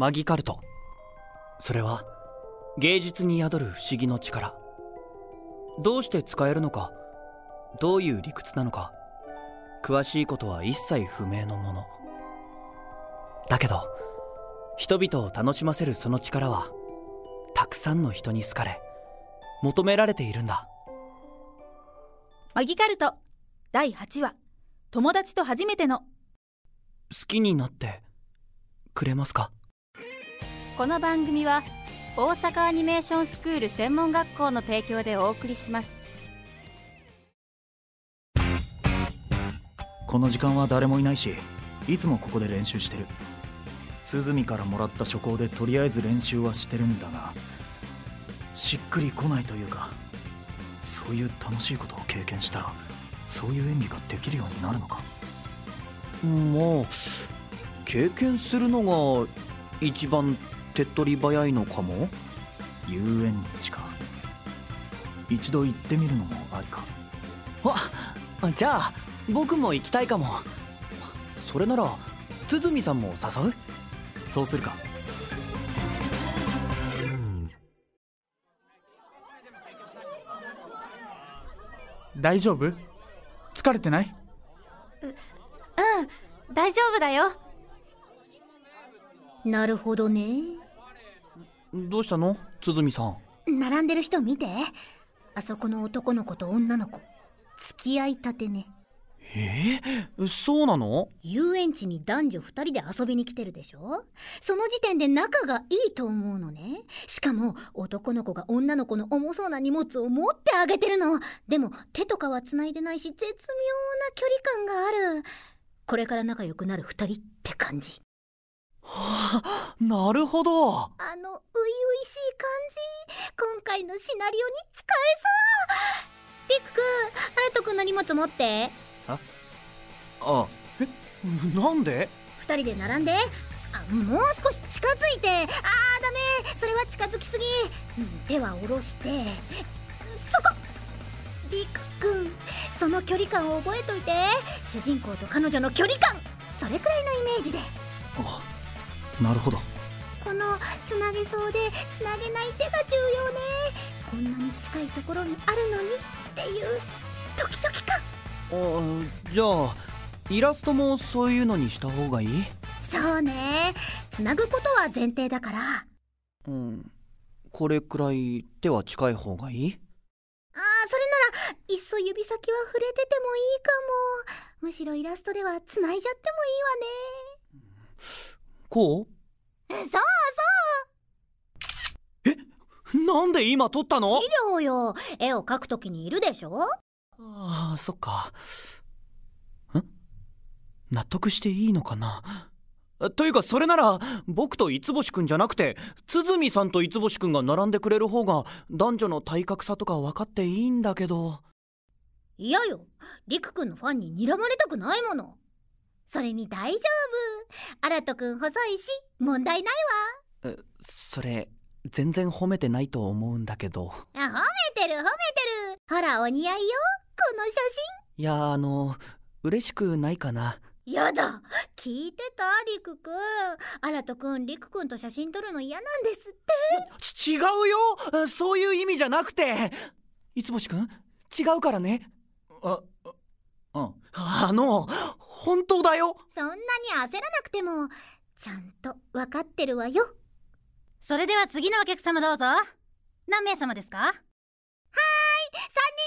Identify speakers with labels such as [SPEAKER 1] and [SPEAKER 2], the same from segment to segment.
[SPEAKER 1] マギカルト。それは芸術に宿る不思議の力。どうして使えるのかどういう理屈なのか詳しいことは一切不明のもの。だけど人々を楽しませるその力はたくさんの人に好かれ求められているんだ。
[SPEAKER 2] マギカルト第8話。友達と初めての。
[SPEAKER 1] 好きになってくれますか？
[SPEAKER 3] この番組は大阪アニメーションスクール専門学校の提供でお送りします。
[SPEAKER 4] この時間は誰もいないしいつもここで練習してる。鼓からもらった初稿でとりあえず練習はしてるんだがしっくりこないというかそういう楽しいことを経験したらそういう演技ができるようになるのか。
[SPEAKER 1] まあ経験するのが一番手っ取り早いのかも？
[SPEAKER 4] 遊園地か。一度行ってみるのもありか。
[SPEAKER 1] あじゃあ僕も行きたいかも。それなら鼓さんも誘う？
[SPEAKER 4] そうするか。
[SPEAKER 5] 大丈夫？疲れてない？
[SPEAKER 3] うん大丈夫だよ
[SPEAKER 6] なるほどね。
[SPEAKER 1] どうしたの？鼓さん。
[SPEAKER 6] 並んでる人見て。あそこの男の子と女の子。付き合いたてね。
[SPEAKER 1] えー、そうなの？
[SPEAKER 6] 遊園地に男女2人で遊びに来てるでしょ？その時点で仲がいいと思うのね。しかも男の子が女の子の重そうな荷物を持ってあげてるの。でも手とかは繋いでないし絶妙な距離感がある。これから仲良くなる2人って感じ
[SPEAKER 1] は あなるほど。
[SPEAKER 6] あの初々しい感じ。今回のシナリオに使えそう。りくくんハルトくんの荷物持って。
[SPEAKER 4] ああ
[SPEAKER 1] えなんで
[SPEAKER 6] ？2人で並んで。あもう少し近づいて。あーダメ。それは近づきすぎ。うん手は下ろして。そこ。りくくんその距離感を覚えといて。主人公と彼女の距離感。それくらいのイメージで。
[SPEAKER 4] あなるほど。
[SPEAKER 6] このつなげそうでつなげない手が重要ね。こんなに近いところにあるのにっていうドキドキ感。
[SPEAKER 1] あじゃあイラストもそういうのにした方がいい？
[SPEAKER 6] そうね。つなぐことは前提だから。
[SPEAKER 1] うん。これくらい手は近い方がいい？
[SPEAKER 6] あーそれならいっそ指先は触れててもいいかも。むしろイラストではつないじゃって
[SPEAKER 1] こ
[SPEAKER 6] もいいわねそう
[SPEAKER 1] う。なんで今撮ったの？
[SPEAKER 6] そう資料よ。絵を描くときにいるでしょ？
[SPEAKER 1] ああそっか。ん？納得していいのかな？というかそれなら僕と五星くんじゃなくて鼓さんと五星くんが並んでくれる方が男女の体格差とか分かっていいんだけど。
[SPEAKER 6] 嫌よ。りくくんのファンに睨まれたくないものそれに大丈夫。アラトくん細いし問題ない
[SPEAKER 1] えそれ全然褒めてないと思うんだけど。
[SPEAKER 6] わあ褒めてる褒めてる。ほらお似合いよこの写
[SPEAKER 1] いやあの嬉しくないかな。
[SPEAKER 6] 真やだ聞いてたりくくんアラトくんりくくんと写真撮るの嫌なんですって。
[SPEAKER 1] ち違うよそういう意味じゃなくて。五星くん違うからね。
[SPEAKER 4] あうん。
[SPEAKER 1] あの本当だよ。
[SPEAKER 6] そんなに焦らなくてもちゃんと分かってるわよ。
[SPEAKER 3] それでは次のお客様どうぞ。何名様ですか
[SPEAKER 6] ？3人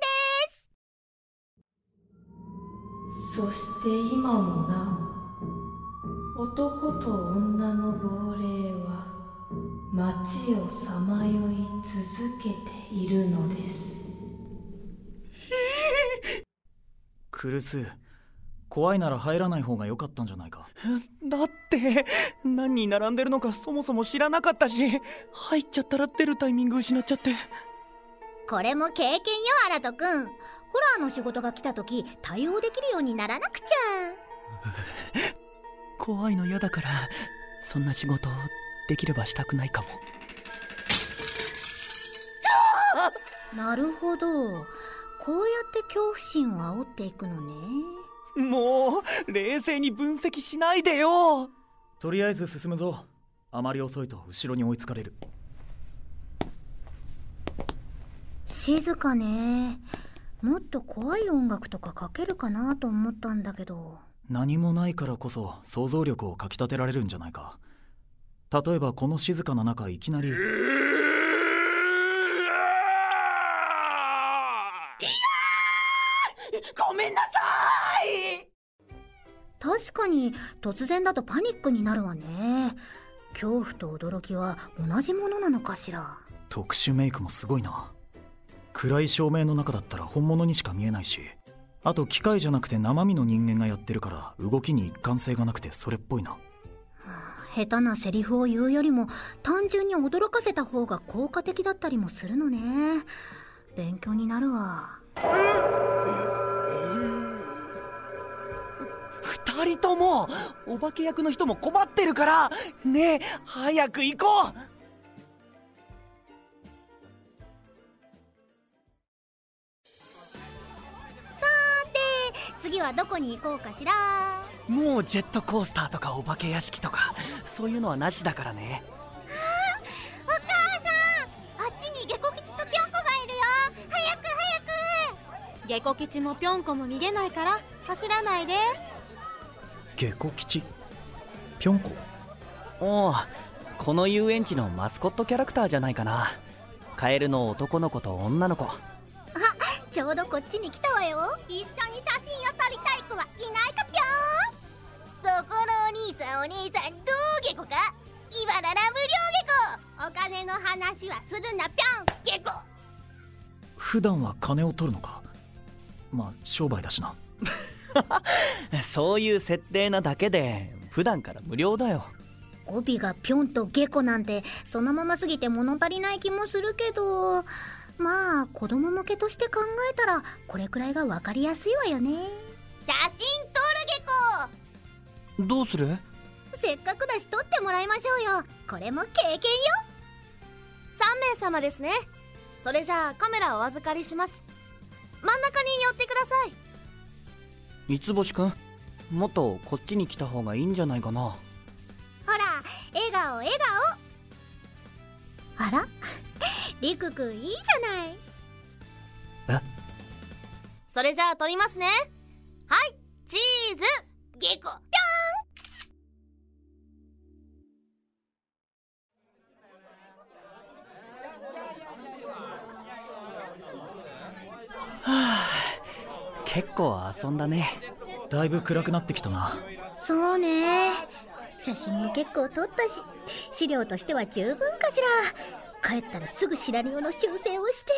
[SPEAKER 6] です。
[SPEAKER 7] そして今もなお男と女の亡霊は街をさまよい続けているのです
[SPEAKER 4] クルス怖いなら入らない方が良かったんじゃないか。
[SPEAKER 1] だって何人並んでるのかそもそも知らなかったし入っちゃったら出るタイミング失っちゃって。
[SPEAKER 6] これも経験よアラトくんホラーの仕事が来た時対応できるようにならなくちゃ。
[SPEAKER 1] 怖いの嫌だからそんな仕事できればしたくないかも。
[SPEAKER 6] なるほどこうやって恐怖心を煽っていくのね。
[SPEAKER 1] もう冷静に分析しないでよ。
[SPEAKER 4] とりあえず進むぞ。あまり遅いと後ろに追いつかれる。
[SPEAKER 6] 静かね。もっと怖い音楽とかかけるかなと思ったんだけど。
[SPEAKER 4] 何もないからこそ想像力をかきたてられるんじゃないか。例えばこの静かな中いきなり
[SPEAKER 1] ご
[SPEAKER 6] 確かに突然だとパニックになるわね。恐怖と驚きは同じものなのかしら。
[SPEAKER 4] 特殊メイクもすごいな。暗い照明の中だったら本物にしか見えないしあと機械じゃなくて生身の人間がやってるから動きに一貫性がなくてそれっぽいな。
[SPEAKER 6] 下手なセリフを言うよりも単純に驚かせた方が効果的だったりもするのね。勉強になるわ
[SPEAKER 1] 二人ともお化け役の人も困ってるから。ねえ早く行こう。
[SPEAKER 6] 次はどこに行こうかしら？
[SPEAKER 1] もうジェットコースターとかお化け屋敷とかそういうのはなしだからね。
[SPEAKER 6] お母さんあっちにゲコ吉とぴょんこがいるよ。早く早く。
[SPEAKER 2] ゲコ吉もぴょんこも見れないから走らないで
[SPEAKER 4] ゲコ吉。ぴょんこ。
[SPEAKER 1] おおこの遊園地のマスコットキャラクターじゃないかな。カエルの男の子と女の子。
[SPEAKER 6] ちょうどこっちに来たわよ。
[SPEAKER 8] 一緒に写真を撮りたい子はいないかぴょん。そこのお兄さんお姉さんどうゲコか。今なら無料ゲコお金の話はするなぴょん。ゲコ
[SPEAKER 4] 普段は金を取るのか。まあ商売だしな
[SPEAKER 1] そういう設定なだけで普段から無料だよ。
[SPEAKER 6] 語尾がぴょんとゲコなんてそのまますぎて物足りない気もするけどまあ子供向けとして考えたらこれくらいが分かりやすいわよね。
[SPEAKER 8] 写真撮るゲコ
[SPEAKER 1] どうする？
[SPEAKER 6] せっかくだし撮ってもらいましょうよ。これも経験よ。
[SPEAKER 2] 3名様ですね。それじゃあカメラをお預かりします。真ん中に寄ってください
[SPEAKER 1] 三つ星くんもっとこっちに来た方がいいんじゃないかな。
[SPEAKER 6] ほら笑顔笑顔。あら？りくくんいいじゃない。
[SPEAKER 2] それじゃあ撮りますね。はいチーズ。
[SPEAKER 8] ゲコ
[SPEAKER 1] 結構遊んだね。
[SPEAKER 4] だいぶ暗くなってきたな。
[SPEAKER 6] そうね。写真も結構撮ったし資料としては十分かしら。帰ったらすぐシナリオの修正をして。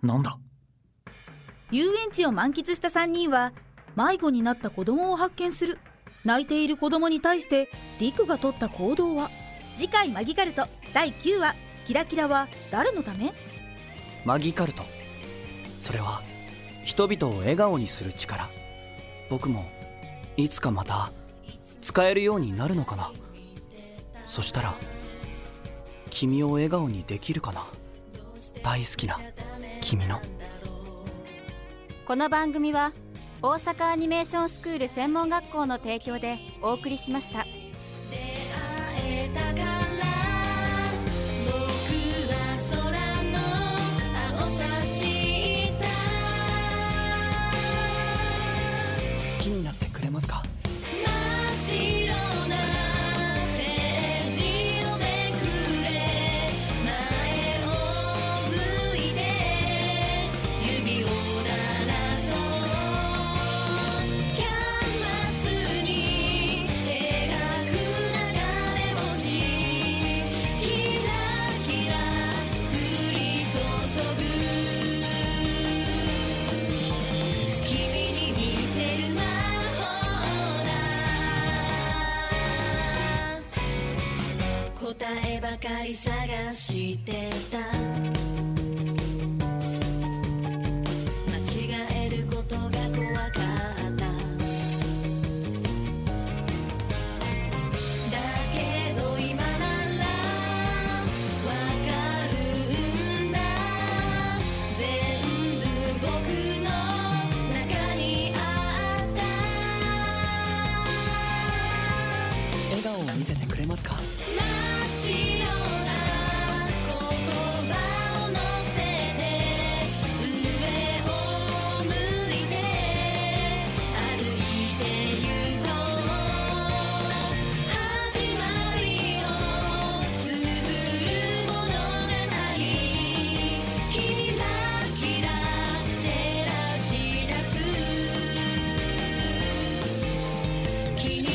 [SPEAKER 4] なんだ？
[SPEAKER 2] 遊園地を満喫した3人は迷子になった子供を発見する。泣いている子供に対してリクが取った行動は？次回マギカルト第9話キラキラは誰のため？
[SPEAKER 1] マギカルト。それは人々を笑顔にする力。僕もいつかまた使えるようになるのかな。そしたら君を笑顔にできるかな。大好きな君の。
[SPEAKER 3] この番組は大阪アニメーションスクール専門学校の提供でお送りしました。
[SPEAKER 9] ばかり探してた
[SPEAKER 3] 気に